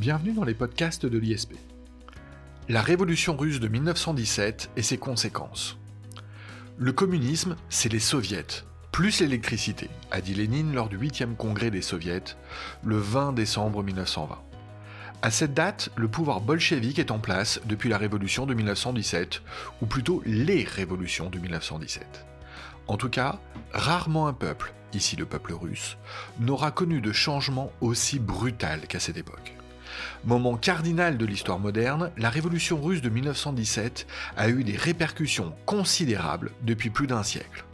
Bienvenue dans les podcasts de l'ISP. La révolution russe de 1917 et ses conséquences. Le communisme, c'est les soviets, plus l'électricité, a dit Lénine lors du 8e congrès des soviets, le 20 décembre 1920. À cette date, le pouvoir bolchevique est en place depuis la révolution de 1917, ou plutôt les révolutions de 1917. En tout cas, rarement un peuple, ici le peuple russe, n'aura connu de changement aussi brutal qu'à cette époque. Moment cardinal de l'histoire moderne, la révolution russe de 1917 a eu des répercussions considérables depuis plus d'un siècle.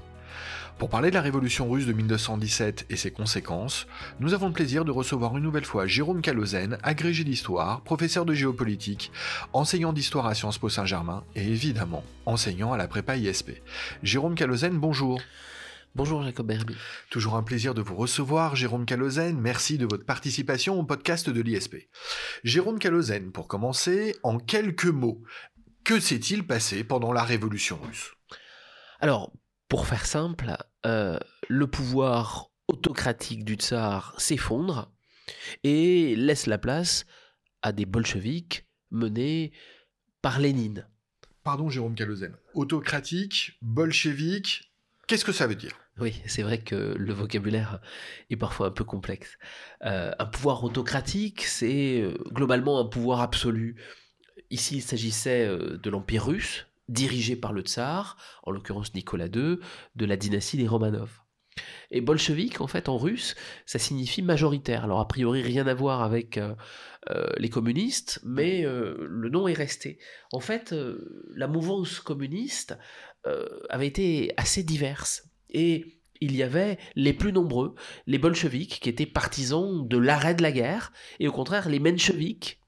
Pour parler de la révolution russe de 1917 et ses conséquences, nous avons le plaisir de recevoir une nouvelle fois Jérôme Calozen, agrégé d'histoire, professeur de géopolitique, enseignant d'histoire à Sciences Po Saint-Germain et évidemment enseignant à la prépa ISP. Jérôme Calozen, bonjour. Bonjour Jacob Berby. Toujours un plaisir de vous recevoir, Jérôme Calozen. Merci de votre participation au podcast de l'ISP. Jérôme Calozen, pour commencer, en quelques mots, que s'est-il passé pendant la Révolution russe? Alors, pour faire simple, euh, le pouvoir autocratique du tsar s'effondre et laisse la place à des bolcheviks menés par Lénine. Pardon Jérôme Calozen. Autocratique, bolchevique, qu'est-ce que ça veut dire? Oui, c'est vrai que le vocabulaire est parfois un peu complexe. Euh, un pouvoir autocratique, c'est euh, globalement un pouvoir absolu. Ici, il s'agissait euh, de l'Empire russe, dirigé par le tsar, en l'occurrence Nicolas II, de la dynastie des Romanov. Et bolchevique, en fait, en russe, ça signifie majoritaire. Alors, a priori, rien à voir avec les communistes, mais le nom est resté. En fait, la mouvance communiste avait été assez diverse. Et il y avait les plus nombreux, les bolcheviks, qui étaient partisans de l'arrêt de la guerre, et au contraire les mencheviks,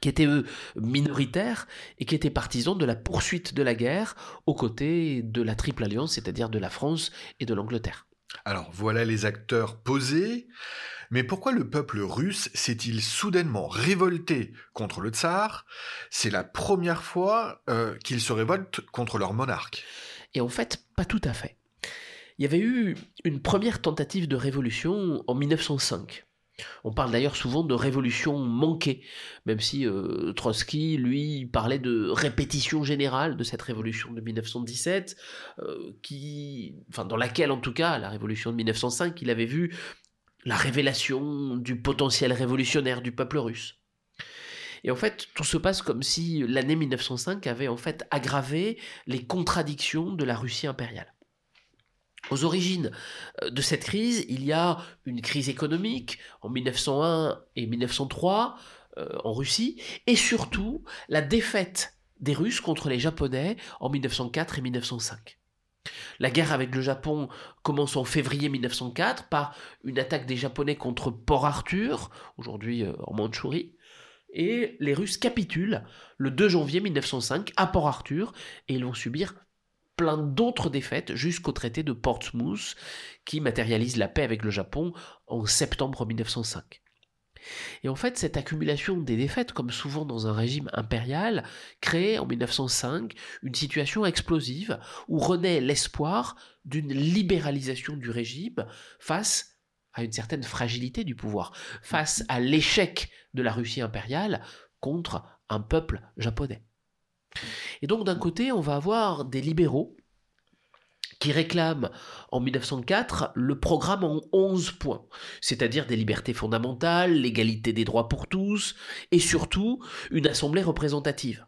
qui étaient eux minoritaires et qui étaient partisans de la poursuite de la guerre aux côtés de la Triple Alliance, c'est-à-dire de la France et de l'Angleterre. Alors voilà les acteurs posés, mais pourquoi le peuple russe s'est-il soudainement révolté contre le tsar? C'est la première fois euh, qu'il se révolte contre leur monarque. Et en fait, pas tout à fait. Il y avait eu une première tentative de révolution en 1905. On parle d'ailleurs souvent de révolution manquée, même si euh, Trotsky, lui, parlait de répétition générale de cette révolution de 1917, euh, dans laquelle, en tout cas, la révolution de 1905, il avait vu la révélation du potentiel révolutionnaire du peuple russe. Et en fait, tout se passe comme si l'année 1905 avait en fait aggravé les contradictions de la Russie impériale. Aux origines euh, de cette crise, il y a une crise économique en 1901 et 1903 euh, en Russie, et surtout la défaite des Russes contre les Japonais en 1904 et 1905. La guerre avec le Japon commence en février 1904 par une attaque des Japonais contre Port Arthur, aujourd'hui euh, en Mandchourie, et les Russes capitulent le 2 janvier 1905 à Port Arthur, et ils vont subir plein d'autres défaites jusqu'au traité de Portsmouth qui matérialise la paix avec le Japon en septembre 1905. Et en fait, cette accumulation des défaites, comme souvent dans un régime impérial, crée en 1905 une situation explosive où renaît l'espoir d'une libéralisation du régime face à une certaine fragilité du pouvoir, face à l'échec de la Russie impériale contre un peuple japonais. Et donc d'un côté, on va avoir des libéraux qui réclament en 1904 le programme en 11 points, c'est-à-dire des libertés fondamentales, l'égalité des droits pour tous, et surtout une assemblée représentative.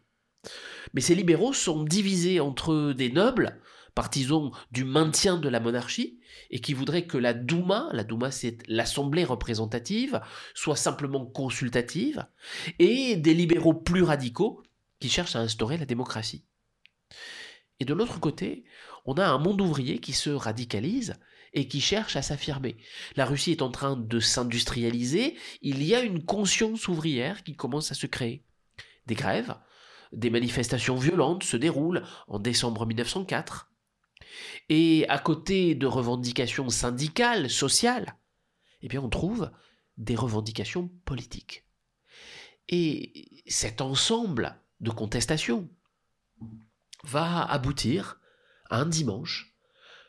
Mais ces libéraux sont divisés entre des nobles, partisans du maintien de la monarchie, et qui voudraient que la Douma, la Douma c'est l'assemblée représentative, soit simplement consultative, et des libéraux plus radicaux, qui cherche à instaurer la démocratie. Et de l'autre côté, on a un monde ouvrier qui se radicalise et qui cherche à s'affirmer. La Russie est en train de s'industrialiser, il y a une conscience ouvrière qui commence à se créer. Des grèves, des manifestations violentes se déroulent en décembre 1904. Et à côté de revendications syndicales, sociales, eh bien on trouve des revendications politiques. Et cet ensemble de contestation va aboutir à un dimanche,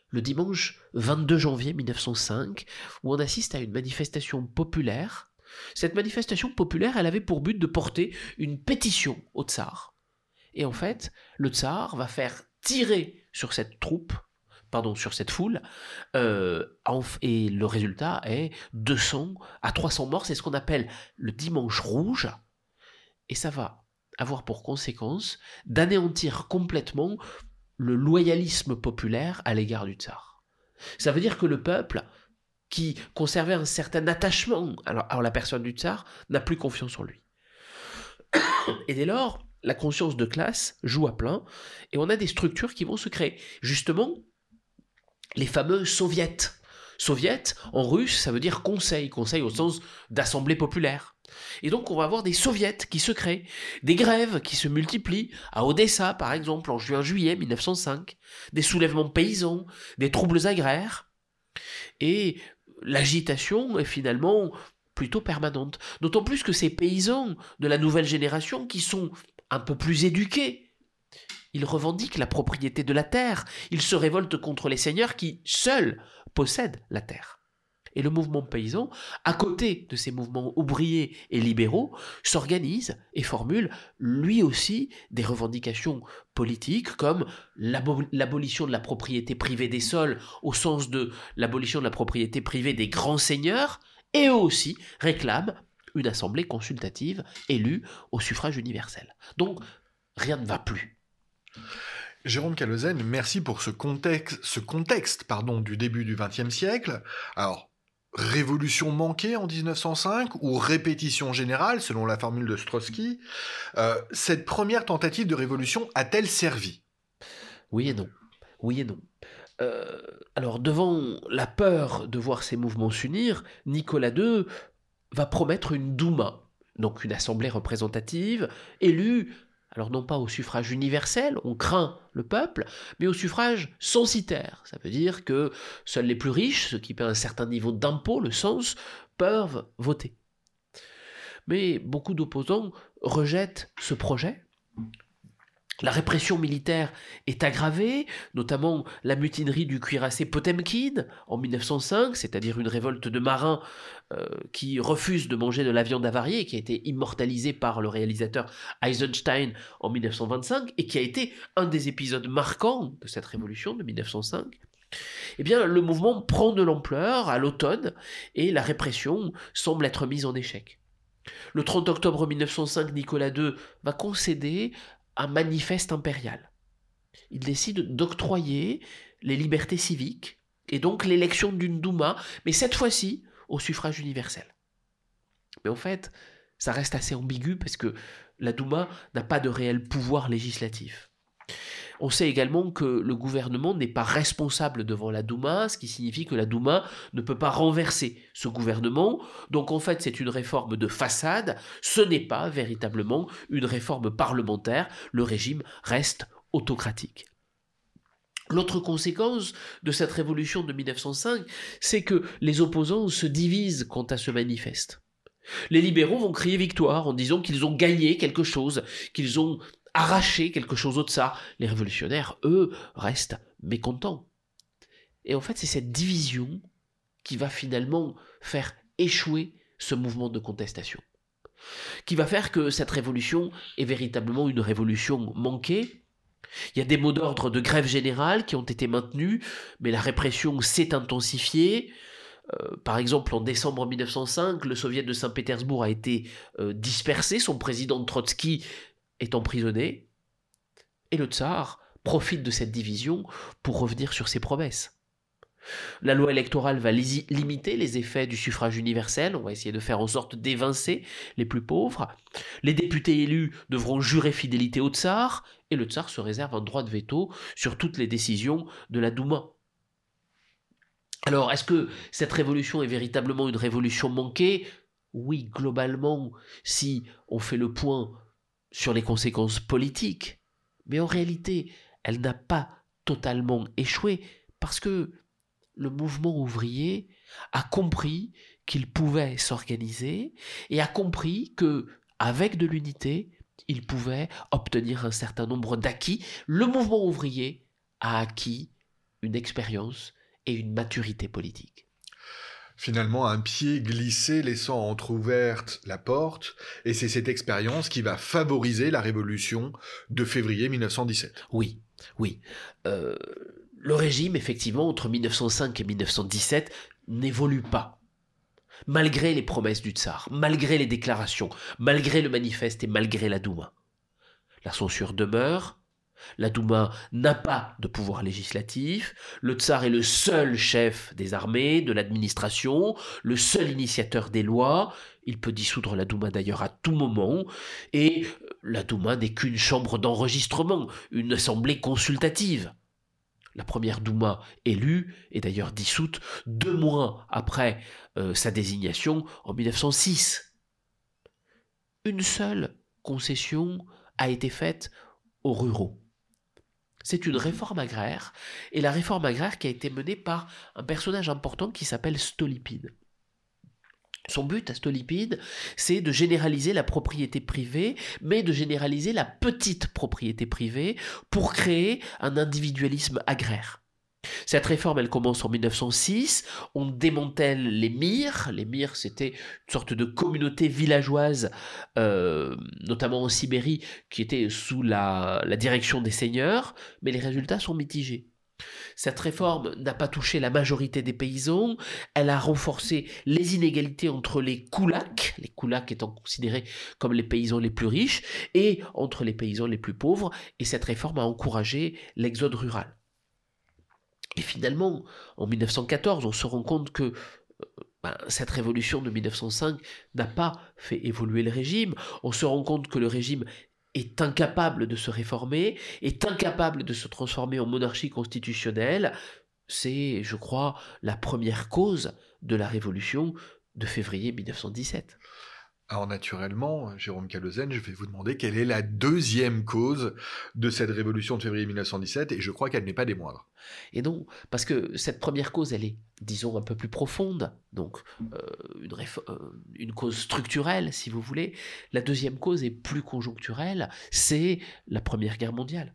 le dimanche 22 janvier 1905, où on assiste à une manifestation populaire Cette manifestation populaire, elle avait pour but de porter une pétition au tsar. Et en fait, le tsar va faire tirer sur cette troupe, pardon, sur cette foule, euh, et le résultat est 200 à 300 morts. C'est ce qu'on appelle le dimanche rouge. Et ça va avoir pour conséquence d'anéantir complètement le loyalisme populaire à l'égard du tsar. Ça veut dire que le peuple, qui conservait un certain attachement à la personne du tsar, n'a plus confiance en lui. Et dès lors, la conscience de classe joue à plein, et on a des structures qui vont se créer. Justement, les fameux soviets. Soviets, en russe, ça veut dire conseil, conseil au sens d'assemblée populaire. Et donc on va avoir des soviets qui se créent, des grèves qui se multiplient, à Odessa par exemple en juin-juillet 1905, des soulèvements paysans, des troubles agraires, et l'agitation est finalement plutôt permanente. D'autant plus que ces paysans de la nouvelle génération qui sont un peu plus éduqués, ils revendiquent la propriété de la terre, ils se révoltent contre les seigneurs qui, seuls, possèdent la terre. Et le mouvement paysan, à côté de ces mouvements ouvriers et libéraux, s'organise et formule lui aussi des revendications politiques comme l'abolition de la propriété privée des sols au sens de l'abolition de la propriété privée des grands seigneurs, et eux aussi réclament une assemblée consultative élue au suffrage universel. Donc rien ne va plus. Jérôme Calozen, merci pour ce contexte, du début du XXe siècle. Alors, révolution manquée en 1905 ou répétition générale, selon la formule de Strosky, euh, cette première tentative de révolution a-t-elle servi? Oui et non. Oui et non. Euh, alors, devant la peur de voir ces mouvements s'unir, Nicolas II va promettre une Douma, donc une assemblée représentative, élue alors non pas au suffrage universel, on craint le peuple, mais au suffrage censitaire. Ça veut dire que seuls les plus riches, ceux qui paient un certain niveau d'impôt, le sens, peuvent voter. Mais beaucoup d'opposants rejettent ce projet la répression militaire est aggravée, notamment la mutinerie du cuirassé Potemkin en 1905, c'est-à-dire une révolte de marins qui refusent de manger de la viande avariée, qui a été immortalisée par le réalisateur Eisenstein en 1925 et qui a été un des épisodes marquants de cette révolution de 1905. Eh bien, le mouvement prend de l'ampleur à l'automne et la répression semble être mise en échec. Le 30 octobre 1905, Nicolas II va concéder un manifeste impérial. Il décide d'octroyer les libertés civiques et donc l'élection d'une Douma, mais cette fois-ci au suffrage universel. Mais en fait, ça reste assez ambigu parce que la Douma n'a pas de réel pouvoir législatif. On sait également que le gouvernement n'est pas responsable devant la Douma, ce qui signifie que la Douma ne peut pas renverser ce gouvernement. Donc en fait, c'est une réforme de façade, ce n'est pas véritablement une réforme parlementaire, le régime reste autocratique. L'autre conséquence de cette révolution de 1905, c'est que les opposants se divisent quant à ce manifeste. Les libéraux vont crier victoire en disant qu'ils ont gagné quelque chose, qu'ils ont arracher quelque chose de ça. Les révolutionnaires, eux, restent mécontents. Et en fait, c'est cette division qui va finalement faire échouer ce mouvement de contestation. Qui va faire que cette révolution est véritablement une révolution manquée. Il y a des mots d'ordre de grève générale qui ont été maintenus, mais la répression s'est intensifiée. Euh, par exemple, en décembre 1905, le soviet de Saint-Pétersbourg a été euh, dispersé, son président Trotsky est emprisonné, et le tsar profite de cette division pour revenir sur ses promesses. La loi électorale va limiter les effets du suffrage universel, on va essayer de faire en sorte d'évincer les plus pauvres. Les députés élus devront jurer fidélité au tsar, et le tsar se réserve un droit de veto sur toutes les décisions de la Douma. Alors, est-ce que cette révolution est véritablement une révolution manquée? Oui, globalement, si on fait le point sur les conséquences politiques, mais en réalité, elle n'a pas totalement échoué parce que le mouvement ouvrier a compris qu'il pouvait s'organiser et a compris que avec de l'unité, il pouvait obtenir un certain nombre d'acquis. Le mouvement ouvrier a acquis une expérience et une maturité politique. finalement un pied glissé laissant entr'ouverte la porte, et c'est cette expérience qui va favoriser la révolution de février 1917. Oui, oui. Euh, le régime, effectivement, entre 1905 et 1917, n'évolue pas. Malgré les promesses du tsar, malgré les déclarations, malgré le manifeste et malgré la Douma. La censure demeure, la Douma n'a pas de pouvoir législatif, le tsar est le seul chef des armées, de l'administration, le seul initiateur des lois, il peut dissoudre la Douma d'ailleurs à tout moment, et la Douma n'est qu'une chambre d'enregistrement, une assemblée consultative. La première Douma élue est d'ailleurs dissoute deux mois après euh, sa désignation en 1906. Une seule concession a été faite aux ruraux. C'est une réforme agraire, et la réforme agraire qui a été menée par un personnage important qui s'appelle Stolypine. Son but à Stolypine, c'est de généraliser la propriété privée, mais de généraliser la petite propriété privée pour créer un individualisme agraire. Cette réforme, elle commence en 1906. On démantèle les mires. Les mires, c'était une sorte de communauté villageoise, euh, notamment en Sibérie, qui était sous la direction des seigneurs. Mais les résultats sont mitigés. Cette réforme n'a pas touché la majorité des paysans, elle a renforcé les inégalités entre les koulaks, les koulaks étant considérés comme les paysans les plus riches, et entre les paysans les plus pauvres, et cette réforme a encouragé l'exode rural. Et finalement, en 1914, on se rend compte que euh, ben, cette révolution de 1905 n'a pas fait évoluer le régime. On se rend compte que le régime est incapable de se réformer, est incapable de se transformer en monarchie constitutionnelle, c'est, je crois, la première cause de la révolution de février 1917. Alors naturellement, Jérôme Calozen, je vais vous demander quelle est la deuxième cause de cette révolution de février 1917, et je crois qu'elle n'est pas des moindres. Et non, parce que cette première cause, elle est, disons, un peu plus profonde, donc euh, une, euh, une cause structurelle, si vous voulez. La deuxième cause est plus conjoncturelle, c'est la Première Guerre mondiale.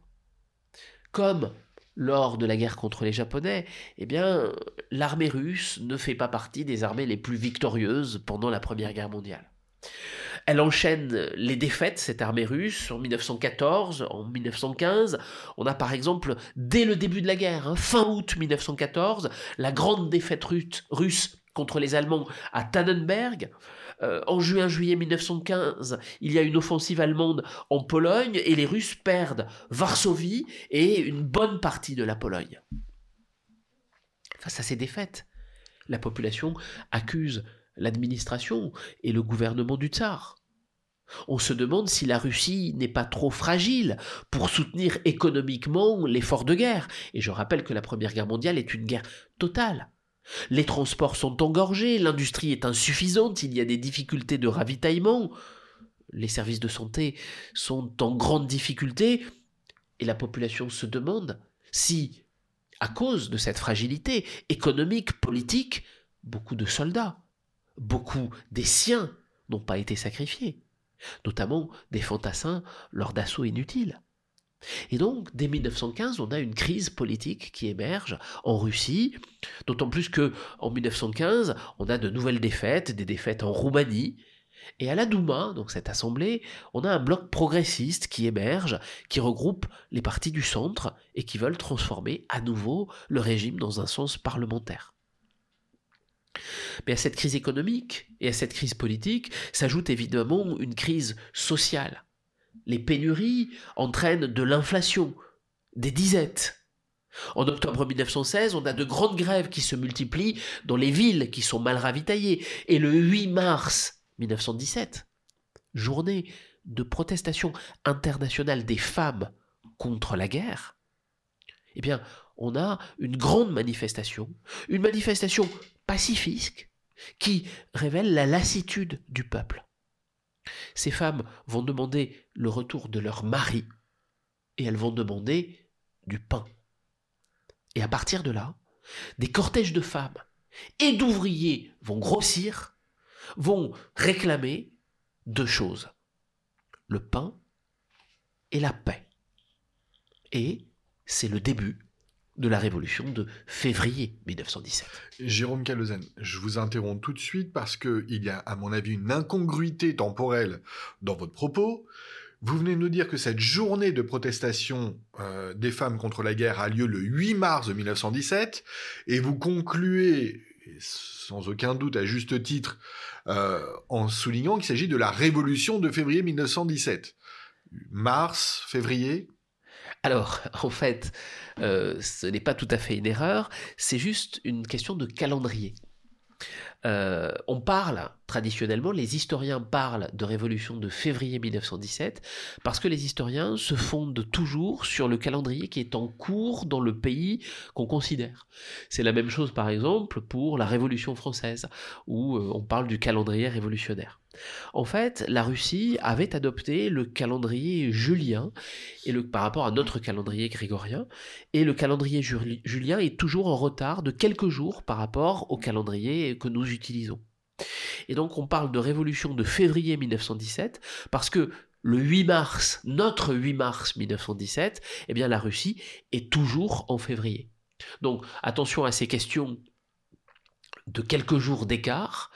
Comme lors de la guerre contre les Japonais, eh bien, l'armée russe ne fait pas partie des armées les plus victorieuses pendant la Première Guerre mondiale. Elle enchaîne les défaites, cette armée russe, en 1914, en 1915. On a par exemple, dès le début de la guerre, hein, fin août 1914, la grande défaite russe contre les Allemands à Tannenberg. Euh, en juin-juillet 1915, il y a une offensive allemande en Pologne et les Russes perdent Varsovie et une bonne partie de la Pologne. Face à ces défaites, la population accuse l'administration et le gouvernement du tsar. On se demande si la Russie n'est pas trop fragile pour soutenir économiquement l'effort de guerre. Et je rappelle que la Première Guerre mondiale est une guerre totale. Les transports sont engorgés, l'industrie est insuffisante, il y a des difficultés de ravitaillement, les services de santé sont en grande difficulté, et la population se demande si, à cause de cette fragilité économique, politique, beaucoup de soldats beaucoup des siens n'ont pas été sacrifiés, notamment des fantassins lors d'assauts inutiles. Et donc, dès 1915, on a une crise politique qui émerge en Russie, d'autant plus que en 1915, on a de nouvelles défaites, des défaites en Roumanie, et à la Douma, donc cette assemblée, on a un bloc progressiste qui émerge, qui regroupe les partis du centre et qui veulent transformer à nouveau le régime dans un sens parlementaire. Mais à cette crise économique et à cette crise politique s'ajoute évidemment une crise sociale. Les pénuries entraînent de l'inflation, des disettes. En octobre 1916, on a de grandes grèves qui se multiplient dans les villes qui sont mal ravitaillées. Et le 8 mars 1917, journée de protestation internationale des femmes contre la guerre, eh bien, on a une grande manifestation, une manifestation qui révèle la lassitude du peuple. Ces femmes vont demander le retour de leur mari et elles vont demander du pain. Et à partir de là, des cortèges de femmes et d'ouvriers vont grossir, vont réclamer deux choses, le pain et la paix. Et c'est le début de la révolution de février 1917. Jérôme Calozen, je vous interromps tout de suite parce qu'il y a, à mon avis, une incongruité temporelle dans votre propos. Vous venez nous dire que cette journée de protestation euh, des femmes contre la guerre a lieu le 8 mars 1917, et vous concluez, sans aucun doute à juste titre, euh, en soulignant qu'il s'agit de la révolution de février 1917. Mars, février alors, en fait, euh, ce n'est pas tout à fait une erreur, c'est juste une question de calendrier. Euh, on parle, traditionnellement, les historiens parlent de révolution de février 1917 parce que les historiens se fondent toujours sur le calendrier qui est en cours dans le pays qu'on considère. C'est la même chose, par exemple, pour la Révolution française, où euh, on parle du calendrier révolutionnaire. En fait, la Russie avait adopté le calendrier julien et par rapport à notre calendrier grégorien, et le calendrier julien est toujours en retard de quelques jours par rapport au calendrier que nous utilisons. Et donc on parle de révolution de février 1917 parce que le 8 mars, notre 8 mars 1917, eh bien la Russie est toujours en février. Donc attention à ces questions de quelques jours d'écart.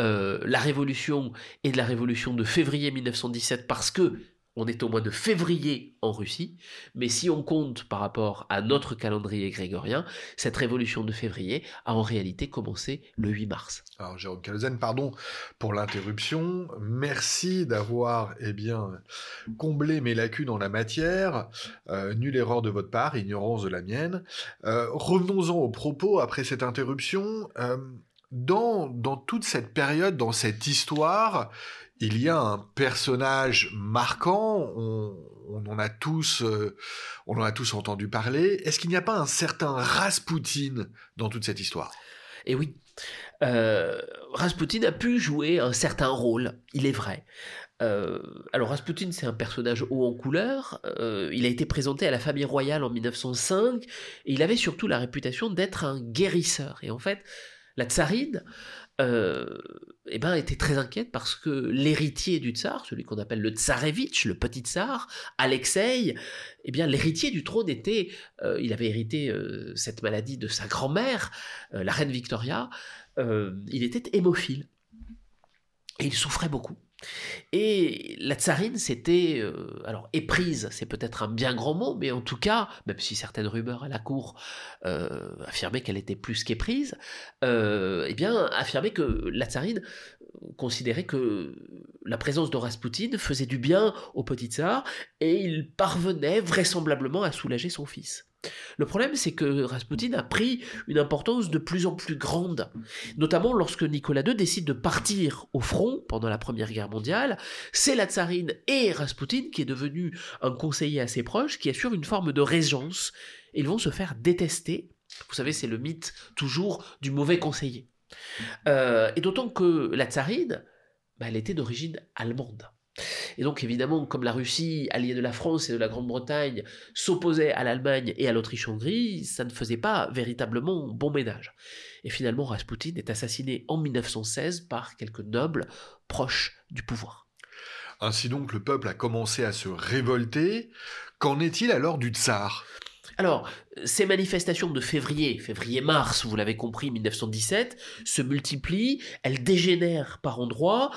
Euh, la révolution est de la révolution de février 1917 parce que on est au mois de février en Russie, mais si on compte par rapport à notre calendrier grégorien, cette révolution de février a en réalité commencé le 8 mars. Alors Jérôme Calzen, pardon pour l'interruption. Merci d'avoir eh bien comblé mes lacunes en la matière. Euh, nulle erreur de votre part, ignorance de la mienne. Euh, revenons-en aux propos après cette interruption. Dans, toute cette période, dans cette histoire, il y a un personnage marquant, on, en a tous, euh, on en tous entendu parler. Est-ce qu'il n'y a pas un certain Rasputin dans toute cette histoire? Eh oui, euh, Rasputin a pu jouer un certain rôle, il est vrai. Euh, alors Rasputin, c'est un personnage haut en couleur. il a été présenté à la famille royale en 1905 et il avait surtout la réputation d'être un guérisseur. Et en fait, la tsarine euh, eh ben, était très inquiète parce que l'héritier du tsar, celui qu'on appelle le tsarevitch, le petit tsar, Alexei, eh bien, l'héritier du trône était, euh, il avait hérité euh, cette maladie de sa grand-mère, la reine Victoria, il était hémophile. Et il souffrait beaucoup. Et la tsarine, c'était, euh, alors éprise, c'est peut-être un bien grand mot, mais en tout cas, même si certaines rumeurs à la cour euh, affirmaient qu'elle était plus qu'éprise, euh, eh bien, affirmait que la tsarine considérait que la présence de Rasputin faisait du bien au petit tsar, et il parvenait vraisemblablement à soulager son fils. Le problème, c'est que Rasputin a pris une importance de plus en plus grande, notamment lorsque Nicolas II décide de partir au front pendant la Première Guerre mondiale. C'est la tsarine et Rasputin, qui est devenu un conseiller assez proche, qui assure une forme de régence. Ils vont se faire détester. Vous savez, c'est le mythe toujours du mauvais conseiller. Euh, et d'autant que la tsarine, bah, elle était d'origine allemande. Et donc évidemment, comme la Russie, alliée de la France et de la Grande-Bretagne, s'opposait à l'Allemagne et à l'Autriche-Hongrie, ça ne faisait pas véritablement bon ménage. Et finalement, Rasputin est assassiné en 1916 par quelques nobles proches du pouvoir. Ainsi donc, le peuple a commencé à se révolter. Qu'en est-il alors du tsar? Alors, ces manifestations de février, février-mars, vous l'avez compris, 1917, se multiplient, elles dégénèrent par endroits,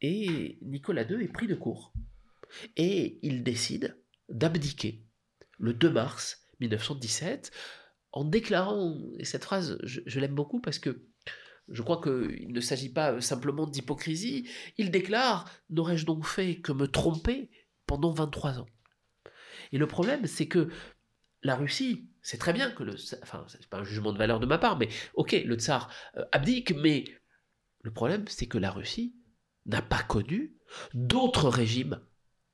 et Nicolas II est pris de court. Et il décide d'abdiquer le 2 mars 1917 en déclarant, et cette phrase, je, l'aime beaucoup parce que je crois qu'il ne s'agit pas simplement d'hypocrisie, il déclare N'aurais-je donc fait que me tromper pendant 23 ans? Et le problème, c'est que la Russie, c'est très bien que le. Enfin, c'est pas un jugement de valeur de ma part, mais ok, le tsar euh, abdique, mais le problème, c'est que la Russie n'a pas connu d'autres régimes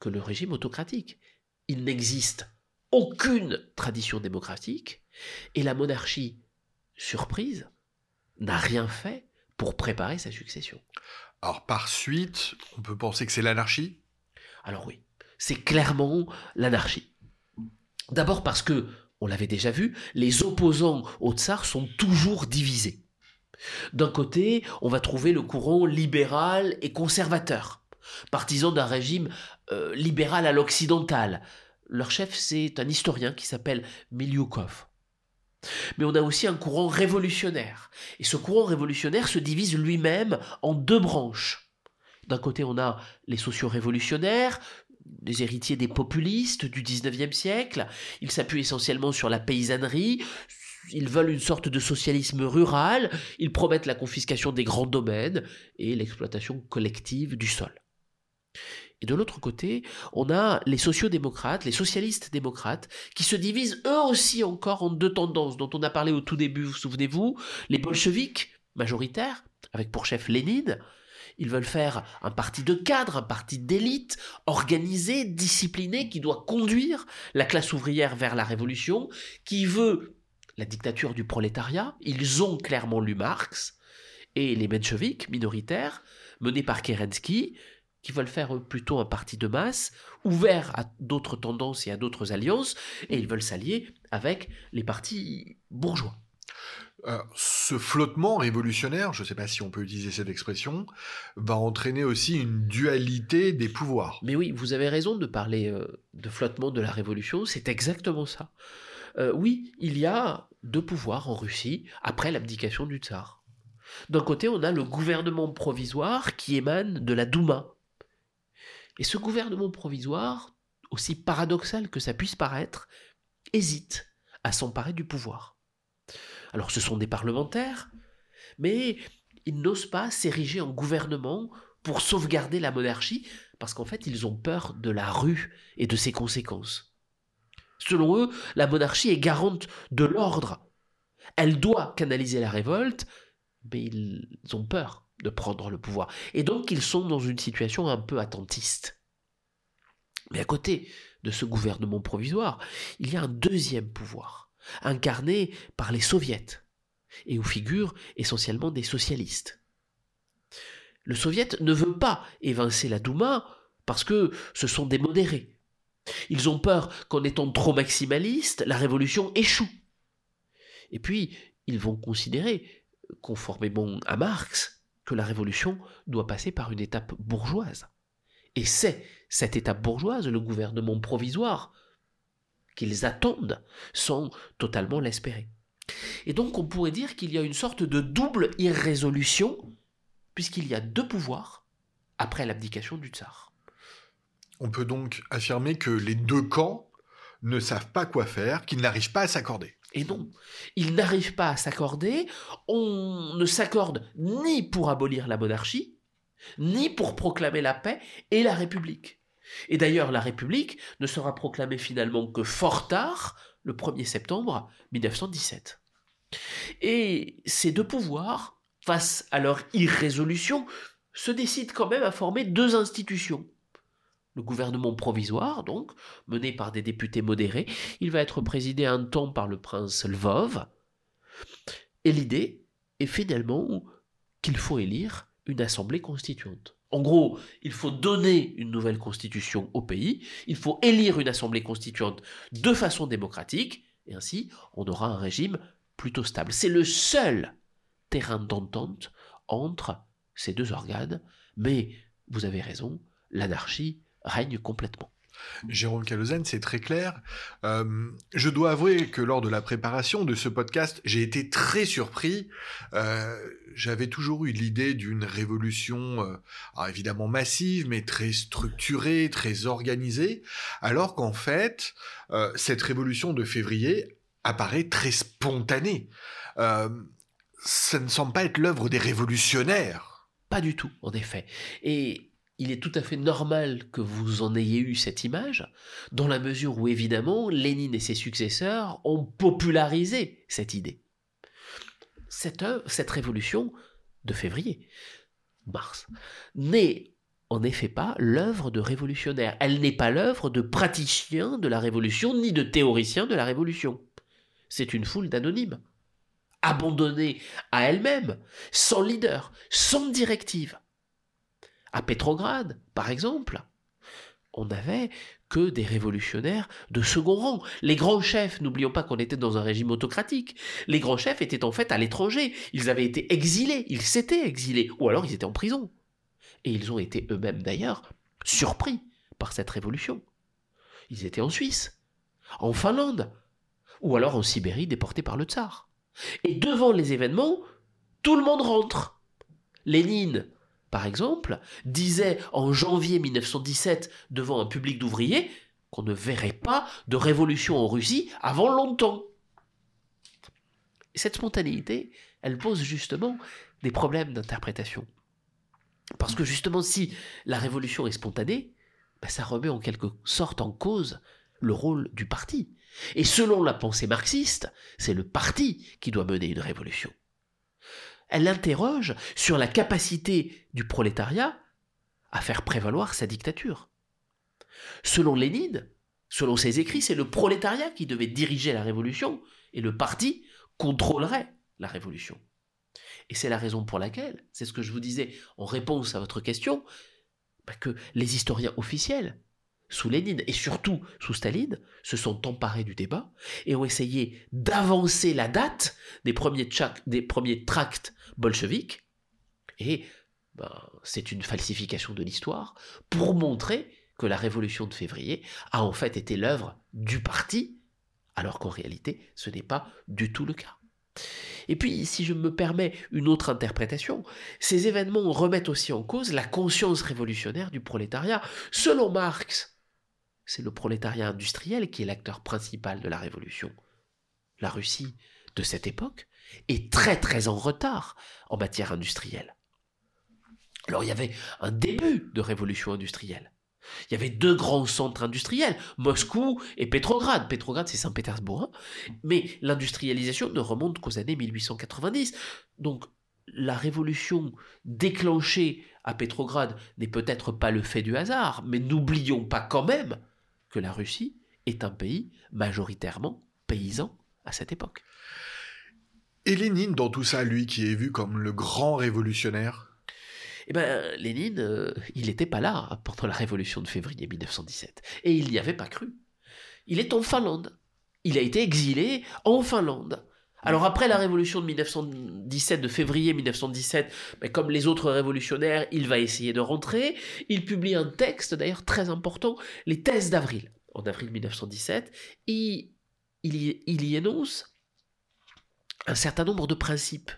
que le régime autocratique. Il n'existe aucune tradition démocratique et la monarchie, surprise, n'a rien fait pour préparer sa succession. Alors par suite, on peut penser que c'est l'anarchie? Alors oui, c'est clairement l'anarchie. D'abord parce que, on l'avait déjà vu, les opposants au tsar sont toujours divisés. D'un côté, on va trouver le courant libéral et conservateur, partisan d'un régime euh, libéral à l'occidental. Leur chef, c'est un historien qui s'appelle Miliukov. Mais on a aussi un courant révolutionnaire. Et ce courant révolutionnaire se divise lui-même en deux branches. D'un côté, on a les sociaux-révolutionnaires, les héritiers des populistes du XIXe siècle. Ils s'appuient essentiellement sur la paysannerie. Ils veulent une sorte de socialisme rural. Ils promettent la confiscation des grands domaines et l'exploitation collective du sol. Et de l'autre côté, on a les sociaux-démocrates, les socialistes démocrates, qui se divisent eux aussi encore en deux tendances dont on a parlé au tout début, vous souvenez-vous, les bolcheviks, majoritaires, avec pour chef Lénine, ils veulent faire un parti de cadre, un parti d'élite, organisé, discipliné, qui doit conduire la classe ouvrière vers la révolution, qui veut la dictature du prolétariat. Ils ont clairement lu Marx. Et les mencheviks, minoritaires, menés par Kerensky, qui veulent faire plutôt un parti de masse, ouvert à d'autres tendances et à d'autres alliances, et ils veulent s'allier avec les partis bourgeois. Euh, ce flottement révolutionnaire, je ne sais pas si on peut utiliser cette expression, va entraîner aussi une dualité des pouvoirs. Mais oui, vous avez raison de parler euh, de flottement de la révolution, c'est exactement ça. Euh, oui, il y a deux pouvoirs en Russie après l'abdication du tsar. D'un côté, on a le gouvernement provisoire qui émane de la Douma, et ce gouvernement provisoire, aussi paradoxal que ça puisse paraître, hésite à s'emparer du pouvoir. Alors ce sont des parlementaires, mais ils n'osent pas s'ériger en gouvernement pour sauvegarder la monarchie, parce qu'en fait ils ont peur de la rue et de ses conséquences. Selon eux, la monarchie est garante de l'ordre. Elle doit canaliser la révolte, mais ils ont peur de prendre le pouvoir. Et donc ils sont dans une situation un peu attentiste. Mais à côté de ce gouvernement provisoire, il y a un deuxième pouvoir, incarné par les soviets, et où figurent essentiellement des socialistes. Le soviet ne veut pas évincer la Douma parce que ce sont des modérés. Ils ont peur qu'en étant trop maximalistes, la révolution échoue. Et puis, ils vont considérer, conformément à Marx, que la révolution doit passer par une étape bourgeoise. Et c'est cette étape bourgeoise, le gouvernement provisoire, qu'ils attendent sans totalement l'espérer. Et donc on pourrait dire qu'il y a une sorte de double irrésolution, puisqu'il y a deux pouvoirs après l'abdication du tsar. On peut donc affirmer que les deux camps ne savent pas quoi faire, qu'ils n'arrivent pas à s'accorder. Et non, ils n'arrivent pas à s'accorder, on ne s'accorde ni pour abolir la monarchie, ni pour proclamer la paix et la République. Et d'ailleurs, la République ne sera proclamée finalement que fort tard, le 1er septembre 1917. Et ces deux pouvoirs, face à leur irrésolution, se décident quand même à former deux institutions, le gouvernement provisoire, donc, mené par des députés modérés. Il va être présidé un temps par le prince Lvov. Et l'idée est finalement qu'il faut élire une assemblée constituante. En gros, il faut donner une nouvelle constitution au pays, il faut élire une assemblée constituante de façon démocratique, et ainsi on aura un régime plutôt stable. C'est le seul terrain d'entente entre ces deux organes, mais vous avez raison, l'anarchie règne complètement. Jérôme Calozen, c'est très clair. Euh, je dois avouer que lors de la préparation de ce podcast, j'ai été très surpris. Euh, j'avais toujours eu l'idée d'une révolution, euh, évidemment massive, mais très structurée, très organisée, alors qu'en fait, cette révolution de février apparaît très spontanée. ça ne semble pas être l'œuvre des révolutionnaires. Pas du tout, en effet. Et il est tout à fait normal que vous en ayez eu cette image, dans la mesure où évidemment Lénine et ses successeurs ont popularisé cette idée. Cette, révolution de février, mars, n'est en effet pas l'œuvre de révolutionnaires. Elle n'est pas l'œuvre de praticiens de la révolution ni de théoriciens de la révolution. C'est une foule d'anonymes, abandonnée à elle-même, sans leader, sans directive à Pétrograd, par exemple, on n'avait que des révolutionnaires de second rang. Les grands chefs, n'oublions pas qu'on était dans un régime autocratique, les grands chefs étaient en fait à l'étranger, ils avaient été exilés, ils s'étaient exilés, ou alors ils étaient en prison. Et ils ont été eux-mêmes d'ailleurs surpris par cette révolution. Ils étaient en Suisse, en Finlande, ou alors en Sibérie déporté par le tsar. Et devant les événements, tout le monde rentre. Lénine, par exemple, disait en janvier 1917 devant un public d'ouvriers qu'on ne verrait pas de révolution en Russie avant longtemps. Cette spontanéité, elle pose justement des problèmes d'interprétation. Parce que justement, si la révolution est spontanée, ben, ça remet en quelque sorte en cause le rôle du parti. Et selon la pensée marxiste, c'est le parti qui doit mener une révolution. Elle interroge sur la capacité du prolétariat à faire prévaloir sa dictature. Selon Lénine, selon ses écrits, c'est le prolétariat qui devait diriger la révolution et le parti contrôlerait la révolution. Et c'est la raison pour laquelle, c'est ce que je vous disais en réponse à votre question, bah, que les historiens officiels, sous Lénine et surtout sous Staline, se sont emparés du débat et ont essayé d'avancer la date des premiers, tracts bolcheviques. Et bah, c'est une falsification de l'histoire pour montrer que la révolution de février a en fait été l'œuvre du parti, alors qu'en réalité ce n'est pas du tout le cas. Et puis, si je me permets une autre interprétation, ces événements remettent aussi en cause la conscience révolutionnaire du prolétariat. Selon Marx, c'est le prolétariat industriel qui est l'acteur principal de la révolution. La Russie de cette époque est très très en retard en matière industrielle. Alors il y avait un début de révolution industrielle. Il y avait deux grands centres industriels, Moscou et Pétrograd. Pétrograd, c'est Saint-Pétersbourg. Hein. Mais l'industrialisation ne remonte qu'aux années 1890. Donc, la révolution déclenchée à Pétrograd n'est peut-être pas le fait du hasard, mais n'oublions pas quand même que la Russie est un pays majoritairement paysan à cette époque. Et Lénine, dans tout ça, lui qui est vu comme le grand révolutionnaire? Eh bien, Lénine, euh, il n'était pas là pendant la révolution de février 1917. Et il n'y avait pas cru. Il est en Finlande. Il a été exilé en Finlande. Alors après la révolution de 1917, de février 1917, mais comme les autres révolutionnaires, il va essayer de rentrer. Il publie un texte d'ailleurs très important, les thèses d'avril, en avril 1917, et il il y énonce un certain nombre de principes.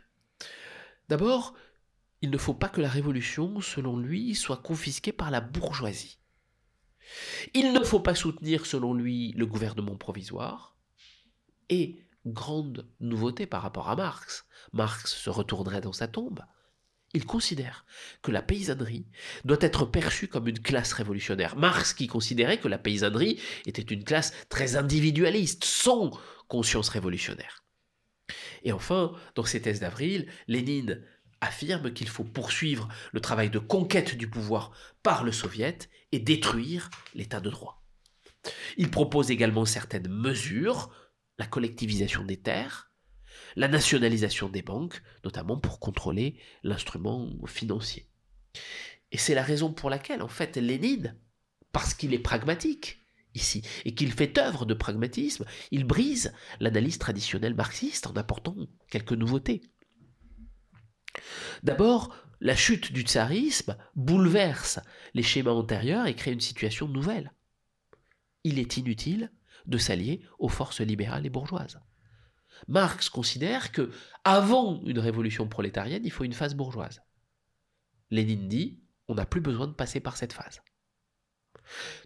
D'abord, il ne faut pas que la révolution, selon lui, soit confisquée par la bourgeoisie. Il ne faut pas soutenir, selon lui, le gouvernement provisoire. Et, grande nouveauté par rapport à Marx, Marx se retournerait dans sa tombe, il considère que la paysannerie doit être perçue comme une classe révolutionnaire. Marx qui considérait que la paysannerie était une classe très individualiste, sans conscience révolutionnaire. Et enfin, dans ses thèses d'avril, Lénine affirme qu'il faut poursuivre le travail de conquête du pouvoir par le soviet et détruire l'état de droit. Il propose également certaines mesures, la collectivisation des terres, la nationalisation des banques, notamment pour contrôler l'instrument financier. Et c'est la raison pour laquelle, en fait, Lénine, parce qu'il est pragmatique ici, et qu'il fait œuvre de pragmatisme, il brise l'analyse traditionnelle marxiste en apportant quelques nouveautés. D'abord, la chute du tsarisme bouleverse les schémas antérieurs et crée une situation nouvelle. Il est inutile de s'allier aux forces libérales et bourgeoises. Marx considère que, avant une révolution prolétarienne, il faut une phase bourgeoise. Lénine dit on n'a plus besoin de passer par cette phase.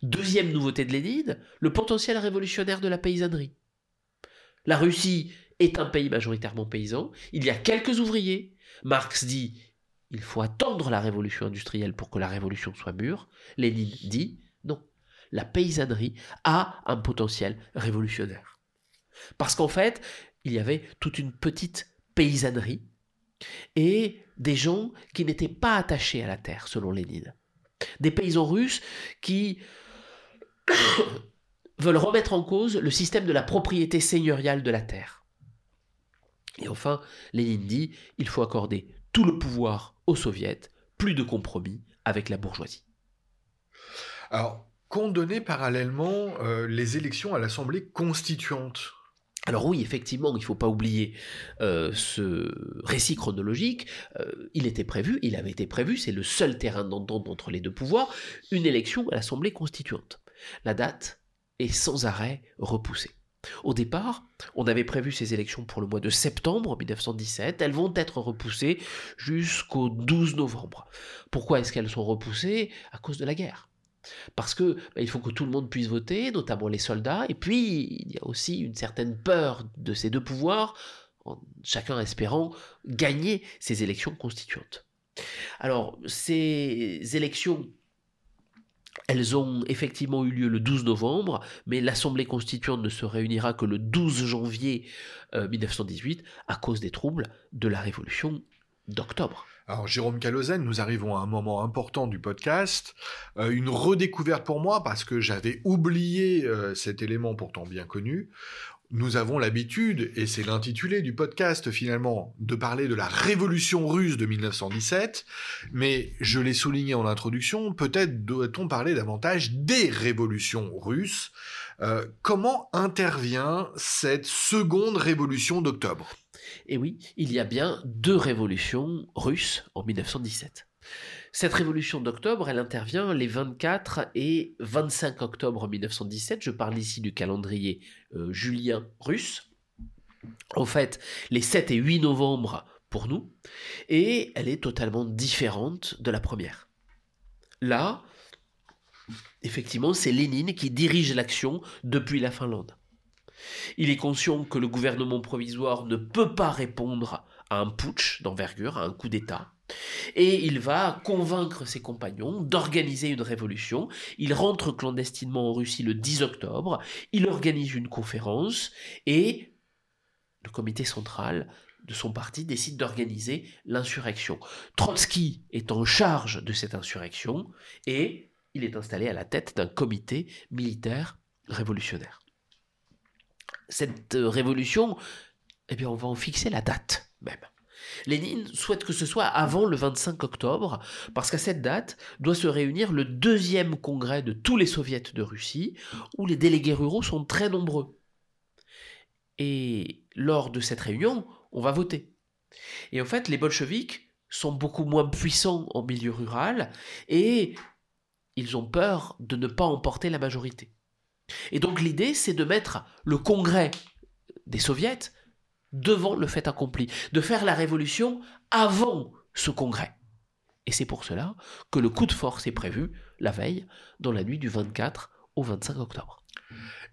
Deuxième nouveauté de Lénine, le potentiel révolutionnaire de la paysannerie. La Russie est un pays majoritairement paysan, il y a quelques ouvriers, Marx dit il faut attendre la révolution industrielle pour que la révolution soit mûre. Lénine dit la paysannerie a un potentiel révolutionnaire. Parce qu'en fait, il y avait toute une petite paysannerie et des gens qui n'étaient pas attachés à la terre, selon Lénine. Des paysans russes qui veulent remettre en cause le système de la propriété seigneuriale de la terre. Et enfin, Lénine dit il faut accorder tout le pouvoir aux soviets, plus de compromis avec la bourgeoisie. Alors, qu'ont parallèlement euh, les élections à l'Assemblée constituante alors oui, effectivement, il ne faut pas oublier euh, ce récit chronologique. Euh, il était prévu, il avait été prévu, c'est le seul terrain d'entente entre les deux pouvoirs, une élection à l'Assemblée constituante. La date est sans arrêt repoussée. Au départ, on avait prévu ces élections pour le mois de septembre 1917. Elles vont être repoussées jusqu'au 12 novembre. Pourquoi est-ce qu'elles sont repoussées? À cause de la guerre. Parce que bah, faut que tout le monde puisse voter, notamment les soldats, et puis il y a aussi une certaine peur de ces deux pouvoirs, chacun espérant gagner ces élections constituantes. Alors, ces élections elles ont effectivement eu lieu le 12 novembre, mais l'Assemblée constituante ne se réunira que le 12 janvier 1918 euh, à cause des troubles de la Révolution d'octobre. Alors Jérôme Calozen, nous arrivons à un moment important du podcast, euh, une redécouverte pour moi parce que j'avais oublié euh, cet élément pourtant bien connu. Nous avons l'habitude, et c'est l'intitulé du podcast finalement, de parler de la révolution russe de 1917, mais je l'ai souligné en introduction, peut-être doit-on parler davantage des révolutions russes. Euh, comment intervient cette seconde révolution d'octobre? Et oui, il y a bien deux révolutions russes en 1917. Cette révolution d'octobre, elle intervient les 24 et 25 octobre 1917. Je parle ici du calendrier euh, julien russe. En fait, les 7 et 8 novembre pour nous. Et elle est totalement différente de la première. Là, effectivement, c'est Lénine qui dirige l'action depuis la Finlande. Il est conscient que le gouvernement provisoire ne peut pas répondre à un putsch d'envergure, à un coup d'État. Et il va convaincre ses compagnons d'organiser une révolution. Il rentre clandestinement en Russie le 10 octobre, il organise une conférence et le comité central de son parti décide d'organiser l'insurrection. Trotsky est en charge de cette insurrection et il est installé à la tête d'un comité militaire révolutionnaire. Cette révolution, eh bien, on va en fixer la date même. Lénine souhaite que ce soit avant le 25 octobre, parce qu'à cette date doit se réunir le deuxième congrès de tous les soviets de Russie, où les délégués ruraux sont très nombreux. Et lors de cette réunion, on va voter. Et en fait, les bolcheviks sont beaucoup moins puissants en milieu rural, et ils ont peur de ne pas emporter la majorité. Et donc l'idée, c'est de mettre le congrès des soviets devant le fait accompli, de faire la révolution avant ce congrès. Et c'est pour cela que le coup de force est prévu la veille, dans la nuit du 24 au 25 octobre.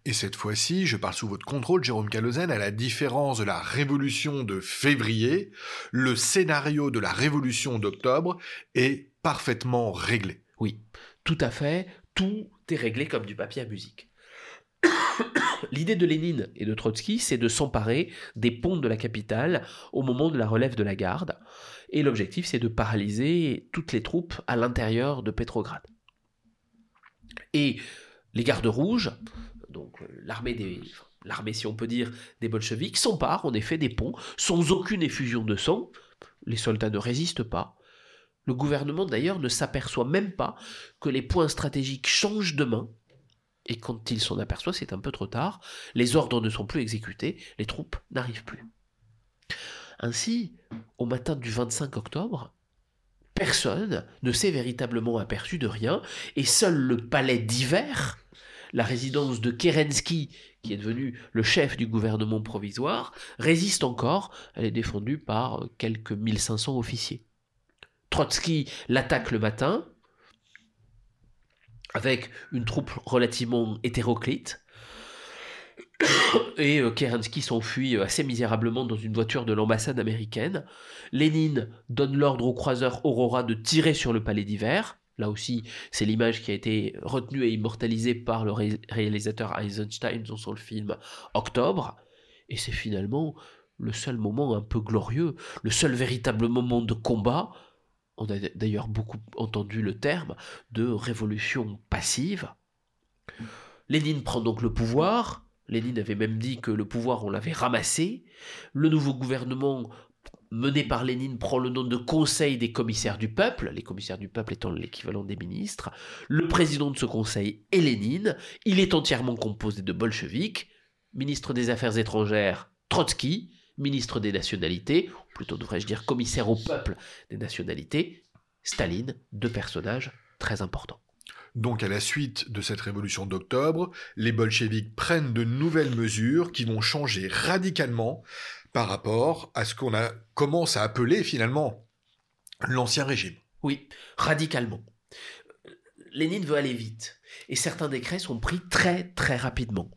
Et cette fois-ci, je parle sous votre contrôle, Jérôme Calozen, à la différence de la révolution de février, le scénario de la révolution d'octobre est parfaitement réglé. Oui, tout à fait, tout est réglé comme du papier à musique. L'idée de Lénine et de Trotsky, c'est de s'emparer des ponts de la capitale au moment de la relève de la garde, et l'objectif, c'est de paralyser toutes les troupes à l'intérieur de Petrograd. Et les gardes rouges, donc l'armée des l'armée si on peut dire des bolcheviks s'emparent en effet des ponts sans aucune effusion de sang. Les soldats ne résistent pas. Le gouvernement d'ailleurs ne s'aperçoit même pas que les points stratégiques changent de main et quand il s'en aperçoit, c'est un peu trop tard, les ordres ne sont plus exécutés, les troupes n'arrivent plus. Ainsi, au matin du 25 octobre, personne ne s'est véritablement aperçu de rien, et seul le palais d'hiver, la résidence de Kerensky, qui est devenu le chef du gouvernement provisoire, résiste encore, elle est défendue par quelques 1500 officiers. Trotsky l'attaque le matin, avec une troupe relativement hétéroclite. Et euh, Kerensky s'enfuit euh, assez misérablement dans une voiture de l'ambassade américaine. Lénine donne l'ordre au croiseur Aurora de tirer sur le palais d'hiver. Là aussi, c'est l'image qui a été retenue et immortalisée par le réalisateur Eisenstein dans son film Octobre. Et c'est finalement le seul moment un peu glorieux, le seul véritable moment de combat on a d'ailleurs beaucoup entendu le terme de révolution passive. Lénine prend donc le pouvoir. Lénine avait même dit que le pouvoir, on l'avait ramassé. Le nouveau gouvernement mené par Lénine prend le nom de Conseil des commissaires du peuple, les commissaires du peuple étant l'équivalent des ministres. Le président de ce conseil est Lénine. Il est entièrement composé de bolcheviks. Ministre des Affaires étrangères, Trotsky ministre des nationalités, ou plutôt devrais-je dire commissaire au peuple des nationalités, Staline, deux personnages très importants. Donc à la suite de cette révolution d'octobre, les bolcheviks prennent de nouvelles mesures qui vont changer radicalement par rapport à ce qu'on a commence à appeler finalement l'ancien régime. Oui, radicalement. Lénine veut aller vite. Et certains décrets sont pris très très rapidement.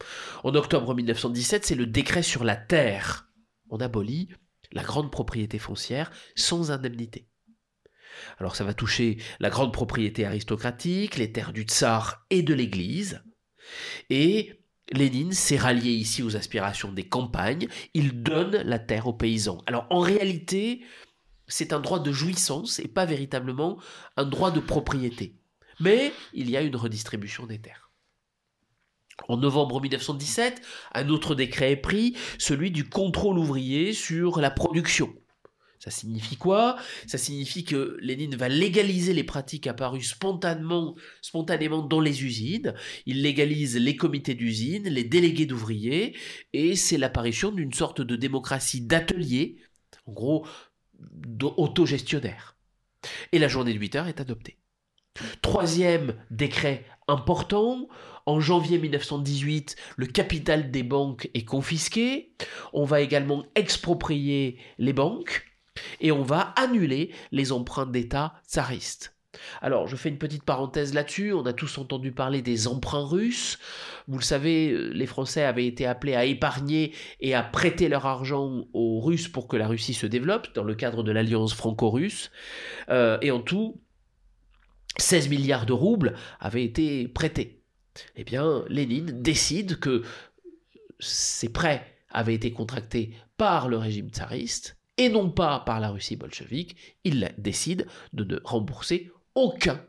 En octobre 1917, c'est le décret sur la terre. On abolit la grande propriété foncière sans indemnité. Alors ça va toucher la grande propriété aristocratique, les terres du tsar et de l'Église. Et Lénine s'est rallié ici aux aspirations des campagnes, il donne la terre aux paysans. Alors en réalité, c'est un droit de jouissance et pas véritablement un droit de propriété. Mais il y a une redistribution des terres. En novembre 1917, un autre décret est pris, celui du contrôle ouvrier sur la production. Ça signifie quoi? Ça signifie que Lénine va légaliser les pratiques apparues spontanément, dans les usines. Il légalise les comités d'usine, les délégués d'ouvriers, et c'est l'apparition d'une sorte de démocratie d'atelier, en gros autogestionnaire. Et la journée de 8 heures est adoptée. Troisième décret important, en janvier 1918, le capital des banques est confisqué. On va également exproprier les banques et on va annuler les emprunts d'État tsaristes. Alors, je fais une petite parenthèse là-dessus. On a tous entendu parler des emprunts russes. Vous le savez, les Français avaient été appelés à épargner et à prêter leur argent aux Russes pour que la Russie se développe dans le cadre de l'alliance franco-russe. Euh, et en tout, 16 milliards de roubles avaient été prêtés. Eh bien, Lénine décide que ces prêts avaient été contractés par le régime tsariste et non pas par la Russie bolchevique, il décide de ne rembourser aucun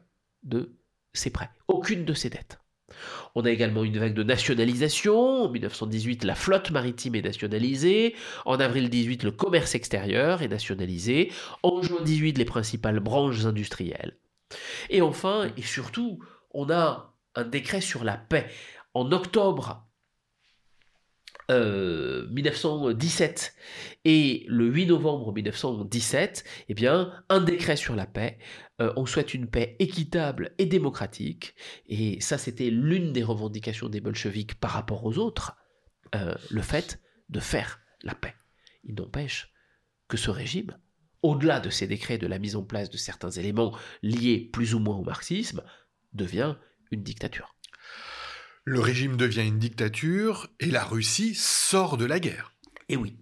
de ses prêts, aucune de ses dettes. On a également une vague de nationalisation. En 1918, la flotte maritime est nationalisée. En avril 18, le commerce extérieur est nationalisé. En juin 18, les principales branches industrielles. Et enfin, et surtout, on a un décret sur la paix. En octobre 1917 euh, et le 8 novembre 1917, eh bien, un décret sur la paix. Euh, on souhaite une paix équitable et démocratique. Et ça, c'était l'une des revendications des bolcheviks par rapport aux autres, euh, le fait de faire la paix. Il n'empêche que ce régime, au-delà de ces décrets de la mise en place de certains éléments liés plus ou moins au marxisme, devient une dictature le régime devient une dictature et la Russie sort de la guerre. Et eh oui.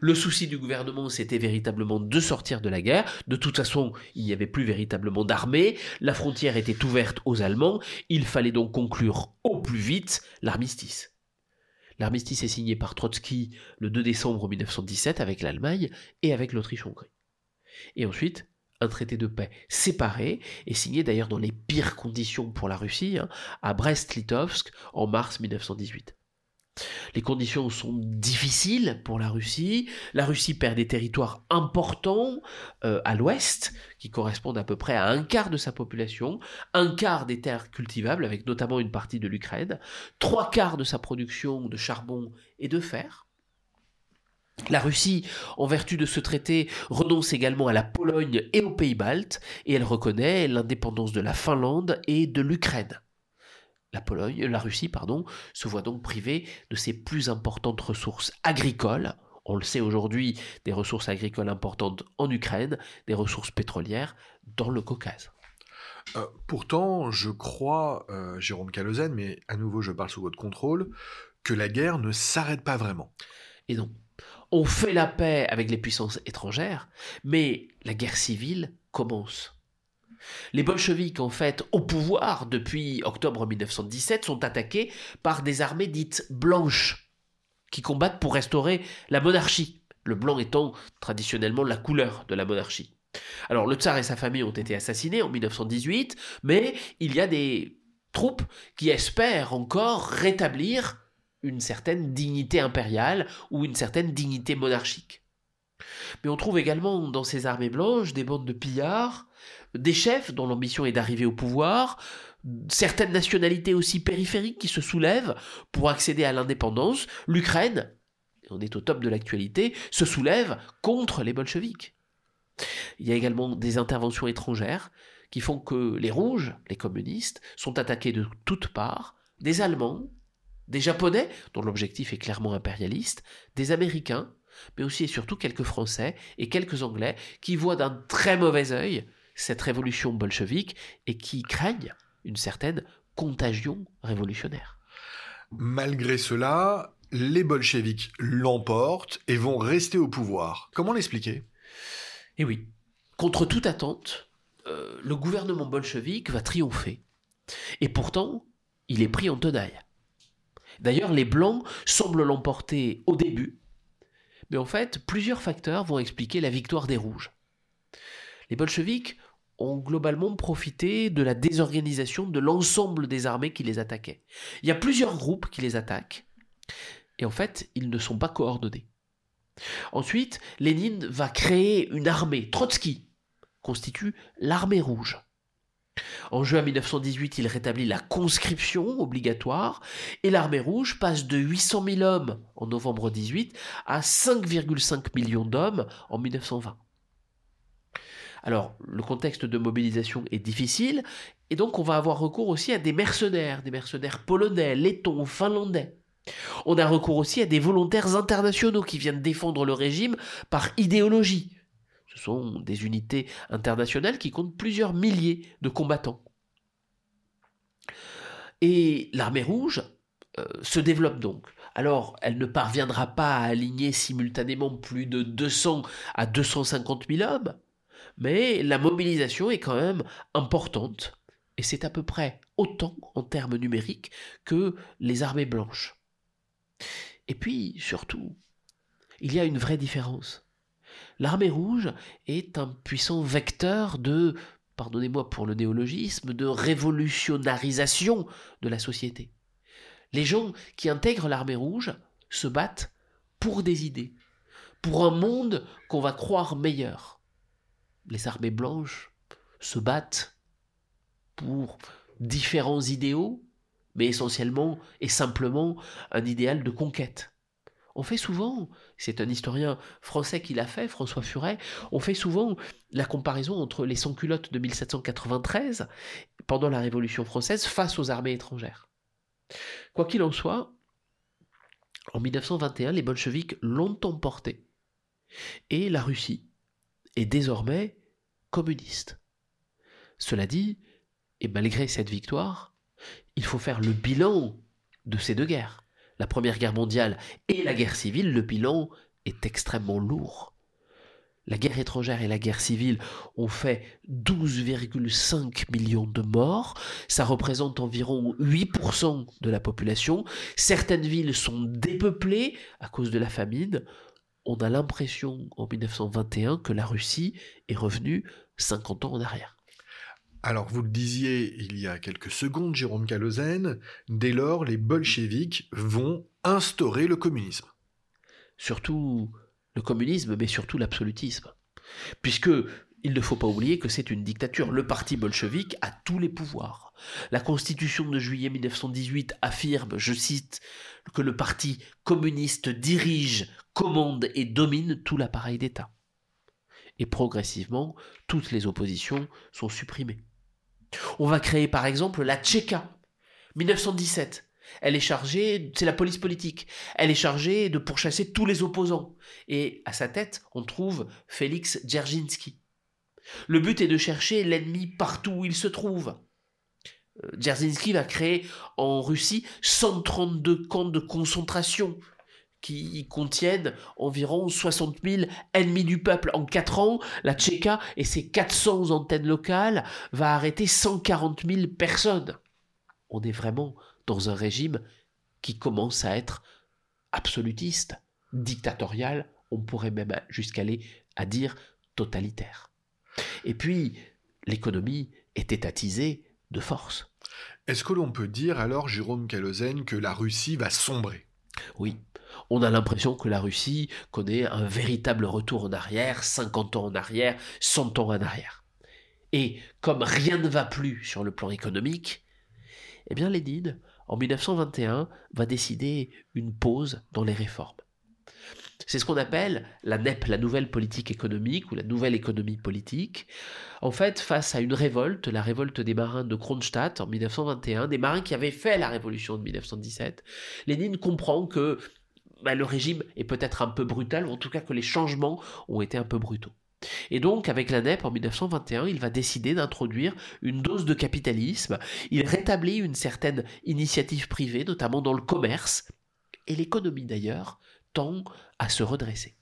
Le souci du gouvernement, c'était véritablement de sortir de la guerre. De toute façon, il n'y avait plus véritablement d'armée. La frontière était ouverte aux Allemands. Il fallait donc conclure au plus vite l'armistice. L'armistice est signé par Trotsky le 2 décembre 1917 avec l'Allemagne et avec l'Autriche-Hongrie. Et ensuite, un traité de paix séparé et signé d'ailleurs dans les pires conditions pour la Russie, hein, à Brest-Litovsk en mars 1918. Les conditions sont difficiles pour la Russie. La Russie perd des territoires importants euh, à l'ouest, qui correspondent à peu près à un quart de sa population, un quart des terres cultivables, avec notamment une partie de l'Ukraine, trois quarts de sa production de charbon et de fer. La Russie, en vertu de ce traité, renonce également à la Pologne et aux pays baltes, et elle reconnaît l'indépendance de la Finlande et de l'Ukraine. La Pologne, la Russie, pardon, se voit donc privée de ses plus importantes ressources agricoles. On le sait aujourd'hui, des ressources agricoles importantes en Ukraine, des ressources pétrolières dans le Caucase. Euh, pourtant, je crois, euh, Jérôme Calozen, mais à nouveau je parle sous votre contrôle, que la guerre ne s'arrête pas vraiment. Et non, on fait la paix avec les puissances étrangères, mais la guerre civile commence. Les bolcheviks, en fait, au pouvoir depuis octobre 1917, sont attaqués par des armées dites blanches, qui combattent pour restaurer la monarchie, le blanc étant traditionnellement la couleur de la monarchie. Alors le tsar et sa famille ont été assassinés en 1918, mais il y a des troupes qui espèrent encore rétablir une certaine dignité impériale ou une certaine dignité monarchique. Mais on trouve également dans ces armées blanches des bandes de pillards, des chefs dont l'ambition est d'arriver au pouvoir, certaines nationalités aussi périphériques qui se soulèvent pour accéder à l'indépendance. L'Ukraine, on est au top de l'actualité, se soulève contre les bolcheviks. Il y a également des interventions étrangères qui font que les rouges, les communistes, sont attaqués de toutes parts, des Allemands, des Japonais, dont l'objectif est clairement impérialiste, des Américains, mais aussi et surtout quelques Français et quelques Anglais qui voient d'un très mauvais œil cette révolution bolchevique et qui craignent une certaine contagion révolutionnaire. Malgré cela, les bolcheviks l'emportent et vont rester au pouvoir. Comment l'expliquer? Eh oui, contre toute attente, euh, le gouvernement bolchevique va triompher. Et pourtant, il est pris en tenaille. D'ailleurs, les Blancs semblent l'emporter au début, mais en fait, plusieurs facteurs vont expliquer la victoire des Rouges. Les bolcheviks ont globalement profité de la désorganisation de l'ensemble des armées qui les attaquaient. Il y a plusieurs groupes qui les attaquent, et en fait, ils ne sont pas coordonnés. Ensuite, Lénine va créer une armée. Trotsky constitue l'armée rouge. En juin 1918, il rétablit la conscription obligatoire et l'armée rouge passe de 800 000 hommes en novembre 18 à 5,5 millions d'hommes en 1920. Alors, le contexte de mobilisation est difficile, et donc on va avoir recours aussi à des mercenaires, des mercenaires polonais, lettons, finlandais. On a recours aussi à des volontaires internationaux qui viennent défendre le régime par idéologie. Ce sont des unités internationales qui comptent plusieurs milliers de combattants. Et l'armée rouge euh, se développe donc. Alors, elle ne parviendra pas à aligner simultanément plus de 200 à 250 000 hommes, mais la mobilisation est quand même importante, et c'est à peu près autant en termes numériques que les armées blanches. Et puis, surtout, il y a une vraie différence. L'armée rouge est un puissant vecteur de, pardonnez-moi pour le néologisme, de révolutionnarisation de la société. Les gens qui intègrent l'armée rouge se battent pour des idées, pour un monde qu'on va croire meilleur les armées blanches se battent pour différents idéaux, mais essentiellement et simplement un idéal de conquête. On fait souvent, c'est un historien français qui l'a fait, François Furet, on fait souvent la comparaison entre les sans-culottes de 1793, pendant la Révolution française, face aux armées étrangères. Quoi qu'il en soit, en 1921, les bolcheviks l'ont emporté. Et la Russie est désormais communiste. Cela dit, et malgré cette victoire, il faut faire le bilan de ces deux guerres. La Première Guerre mondiale et la guerre civile, le bilan est extrêmement lourd. La guerre étrangère et la guerre civile ont fait 12,5 millions de morts. Ça représente environ 8% de la population. Certaines villes sont dépeuplées à cause de la famine on a l'impression en 1921 que la Russie est revenue 50 ans en arrière. Alors, vous le disiez il y a quelques secondes, Jérôme Kalozène, dès lors, les bolcheviks vont instaurer le communisme. Surtout le communisme, mais surtout l'absolutisme. Puisque il ne faut pas oublier que c'est une dictature. Le parti bolchevique a tous les pouvoirs. La constitution de juillet 1918 affirme, je cite, que le parti communiste dirige, commande et domine tout l'appareil d'État. Et progressivement, toutes les oppositions sont supprimées. On va créer par exemple la Tchéka, 1917. Elle est chargée, c'est la police politique, elle est chargée de pourchasser tous les opposants. Et à sa tête, on trouve Félix Dzerzhinsky. Le but est de chercher l'ennemi partout où il se trouve. Euh, Dzerzhinsky va créer en Russie 132 camps de concentration qui contiennent environ 60 000 ennemis du peuple. En 4 ans, la Tchéka et ses 400 antennes locales va arrêter 140 000 personnes. On est vraiment dans un régime qui commence à être absolutiste, dictatorial, on pourrait même jusqu'aller à dire totalitaire. Et puis, l'économie est étatisée de force. Est-ce que l'on peut dire alors, Jérôme Kalozène, que la Russie va sombrer? Oui. On a l'impression que la Russie connaît un véritable retour en arrière, 50 ans en arrière, 100 ans en arrière. Et comme rien ne va plus sur le plan économique, eh bien Lénine, en 1921, va décider une pause dans les réformes. C'est ce qu'on appelle la NEP, la nouvelle politique économique ou la nouvelle économie politique. En fait, face à une révolte, la révolte des marins de Kronstadt en 1921, des marins qui avaient fait la révolution de 1917, Lénine comprend que bah, le régime est peut-être un peu brutal, ou en tout cas que les changements ont été un peu brutaux. Et donc, avec la en 1921, il va décider d'introduire une dose de capitalisme. Il rétablit une certaine initiative privée, notamment dans le commerce, et l'économie d'ailleurs tend à se redresser.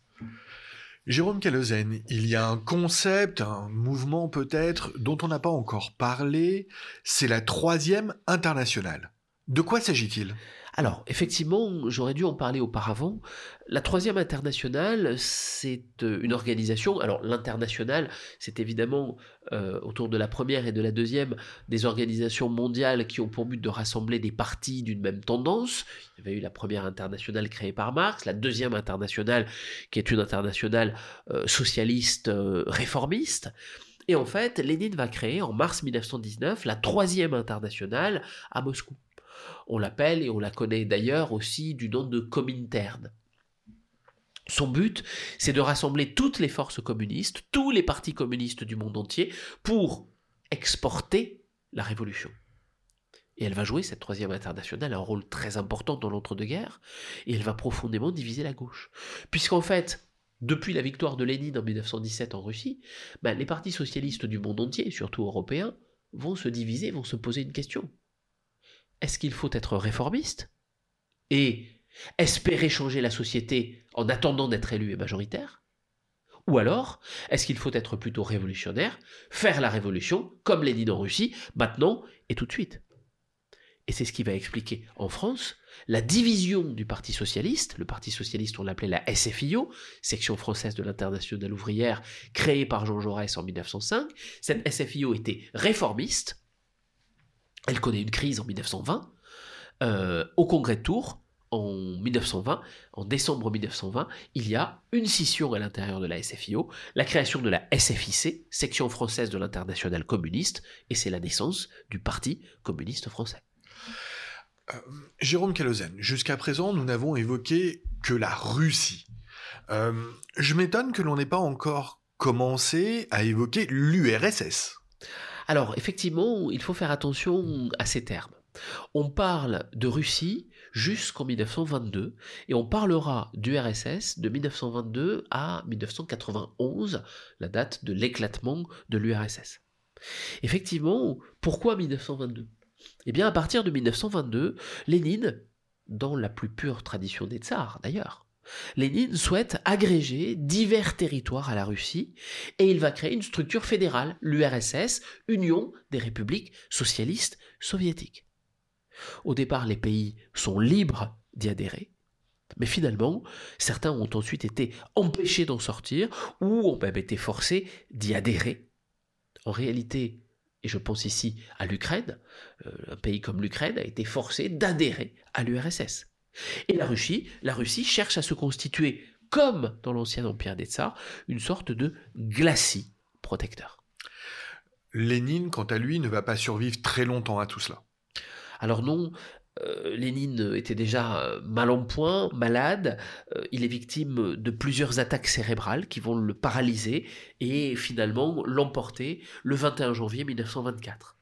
Jérôme Calozen, il y a un concept, un mouvement peut-être, dont on n'a pas encore parlé, c'est la troisième internationale. De quoi s'agit-il? Alors, effectivement, j'aurais dû en parler auparavant. La troisième internationale, c'est euh, une organisation. Alors, l'internationale, c'est évidemment euh, autour de la première et de la deuxième des organisations mondiales qui ont pour but de rassembler des partis d'une même tendance. Il y avait eu la première internationale créée par Marx, la deuxième internationale qui est une internationale euh, socialiste réformiste. Et en fait, Lénine va créer en mars 1919 la troisième internationale à Moscou. On l'appelle, et on la connaît d'ailleurs aussi du nom de Comintern. Son but, c'est de rassembler toutes les forces communistes, tous les partis communistes du monde entier, pour exporter la révolution. Et elle va jouer, cette troisième internationale, un rôle très important dans l'entre-deux-guerres, et elle va profondément diviser la gauche. Puisqu'en fait, depuis la victoire de Lénine en 1917 en Russie, ben, les partis socialistes du monde entier, surtout européens, vont se diviser, vont se poser une question est-ce qu'il faut être réformiste et espérer changer la société en attendant d'être élu et majoritaire? Ou alors, est-ce qu'il faut être plutôt révolutionnaire, faire la révolution, comme Lénine en Russie, maintenant et tout de suite? Et c'est ce qui va expliquer en France la division du Parti socialiste. Le Parti socialiste, on l'appelait la SFIO, section française de l'internationale ouvrière, créée par Jean Jaurès en 1905. Cette SFIO était réformiste, elle connaît une crise en 1920. Euh, au congrès de Tours, en 1920, en décembre 1920, il y a une scission à l'intérieur de la SFIO, la création de la SFIC, section française de l'international communiste, et c'est la naissance du Parti communiste français. Euh, Jérôme Calozen, jusqu'à présent, nous n'avons évoqué que la Russie. Euh, je m'étonne que l'on n'ait pas encore commencé à évoquer l'URSS. Alors, effectivement, il faut faire attention à ces termes. On parle de Russie jusqu'en 1922 et on parlera du RSS de 1922 à 1991, la date de l'éclatement de l'URSS. Effectivement, pourquoi 1922 Eh bien, à partir de 1922, Lénine, dans la plus pure tradition des tsars d'ailleurs, Lénine souhaite agréger divers territoires à la Russie et il va créer une structure fédérale, l'URSS, Union des républiques socialistes soviétiques. Au départ, les pays sont libres d'y adhérer, mais finalement, certains ont ensuite été empêchés d'en sortir ou ont même été forcés d'y adhérer. En réalité, et je pense ici à l'Ukraine, euh, un pays comme l'Ukraine a été forcé d'adhérer à l'URSS. Et la Russie, la Russie cherche à se constituer, comme dans l'ancien empire des tsars, une sorte de glacis protecteur. Lénine, quant à lui, ne va pas survivre très longtemps à tout cela. Alors non, euh, Lénine était déjà euh, mal en point, malade, euh, il est victime de plusieurs attaques cérébrales qui vont le paralyser et finalement l'emporter le 21 janvier 1924.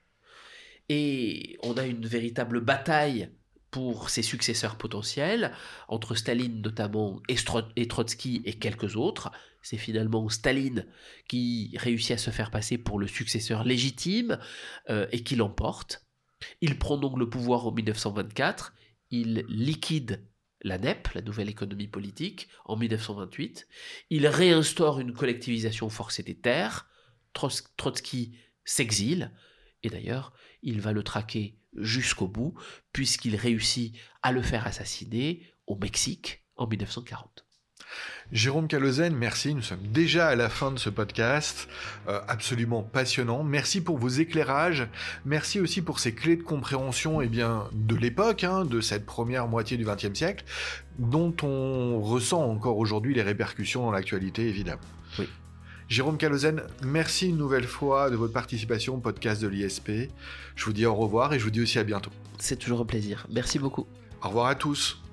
Et on a une véritable bataille pour ses successeurs potentiels, entre Staline notamment et, Trotsky et quelques autres. C'est finalement Staline qui réussit à se faire passer pour le successeur légitime euh, et qui l'emporte. Il prend donc le pouvoir en 1924, il liquide la NEP, la nouvelle économie politique, en 1928, il réinstaure une collectivisation forcée des terres, Trotsky s'exile, et d'ailleurs, il va le traquer jusqu'au bout, puisqu'il réussit à le faire assassiner au Mexique en 1940. Jérôme Calozen, merci. Nous sommes déjà à la fin de ce podcast, euh, absolument passionnant. Merci pour vos éclairages. Merci aussi pour ces clés de compréhension eh bien, de l'époque, hein, de cette première moitié du XXe siècle, dont on ressent encore aujourd'hui les répercussions dans l'actualité, évidemment. Oui. Jérôme Calozen, merci une nouvelle fois de votre participation au podcast de l'ISP. Je vous dis au revoir et je vous dis aussi à bientôt. C'est toujours un plaisir. Merci beaucoup. Au revoir à tous.